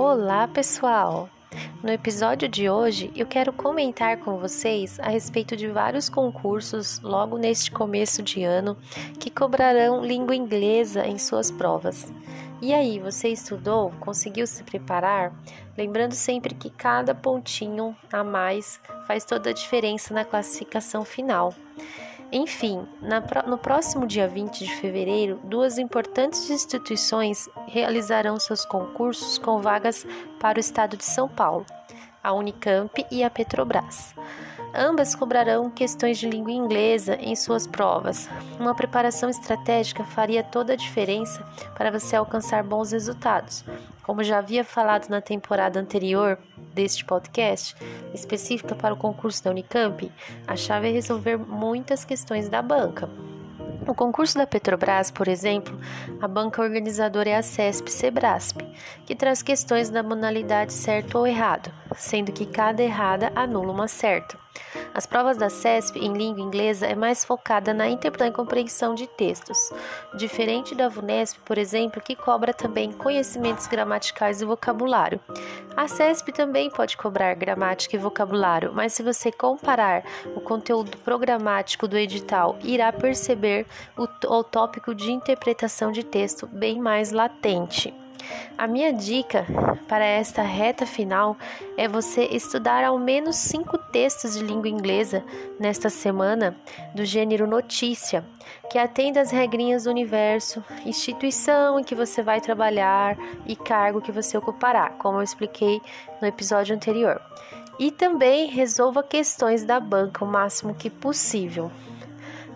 Olá, pessoal! No episódio de hoje, eu quero comentar com vocês a respeito de vários concursos logo neste começo de ano que cobrarão língua inglesa em suas provas. E aí, você estudou? Conseguiu se preparar? Lembrando sempre que cada pontinho a mais faz toda a diferença na classificação final. Enfim, na, no próximo dia 20 de fevereiro, duas importantes instituições realizarão seus concursos com vagas para o estado de São Paulo, a Unicamp e a Petrobras. Ambas cobrarão questões de língua inglesa em suas provas. Uma preparação estratégica faria toda a diferença para você alcançar bons resultados. Como já havia falado na temporada anterior deste podcast, específica para o concurso da Unicamp, a chave é resolver muitas questões da banca. No concurso da Petrobras, por exemplo, a banca organizadora é a CESP-SEBRASP, que traz questões da modalidade certo ou errado, sendo que cada errada anula uma certa. As provas da CESP em língua inglesa é mais focada na interpretação e compreensão de textos, diferente da VUNESP, por exemplo, que cobra também conhecimentos gramaticais e vocabulário. A CESP também pode cobrar gramática e vocabulário, mas se você comparar o conteúdo programático do edital, irá perceber o, o tópico de interpretação de texto bem mais latente. A minha dica para esta reta final é você estudar ao menos cinco textos de língua inglesa nesta semana do gênero notícia, que atenda às regrinhas do universo, instituição em que você vai trabalhar e cargo que você ocupará, como eu expliquei no episódio anterior. E também resolva questões da banca o máximo que possível.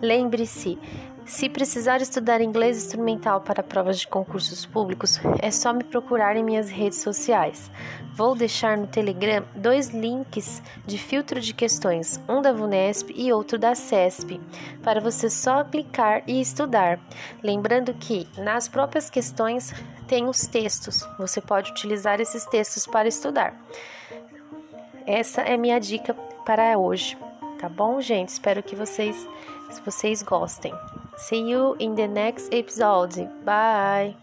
Lembre-se, se precisar estudar inglês instrumental para provas de concursos públicos, é só me procurar em minhas redes sociais. Vou deixar no Telegram dois links de filtro de questões, um da VUNESP e outro da CESP, para você só clicar e estudar. Lembrando que nas próprias questões tem os textos, você pode utilizar esses textos para estudar. Essa é minha dica para hoje, tá bom, gente? Espero que vocês, vocês gostem. See you in the next episode. Bye.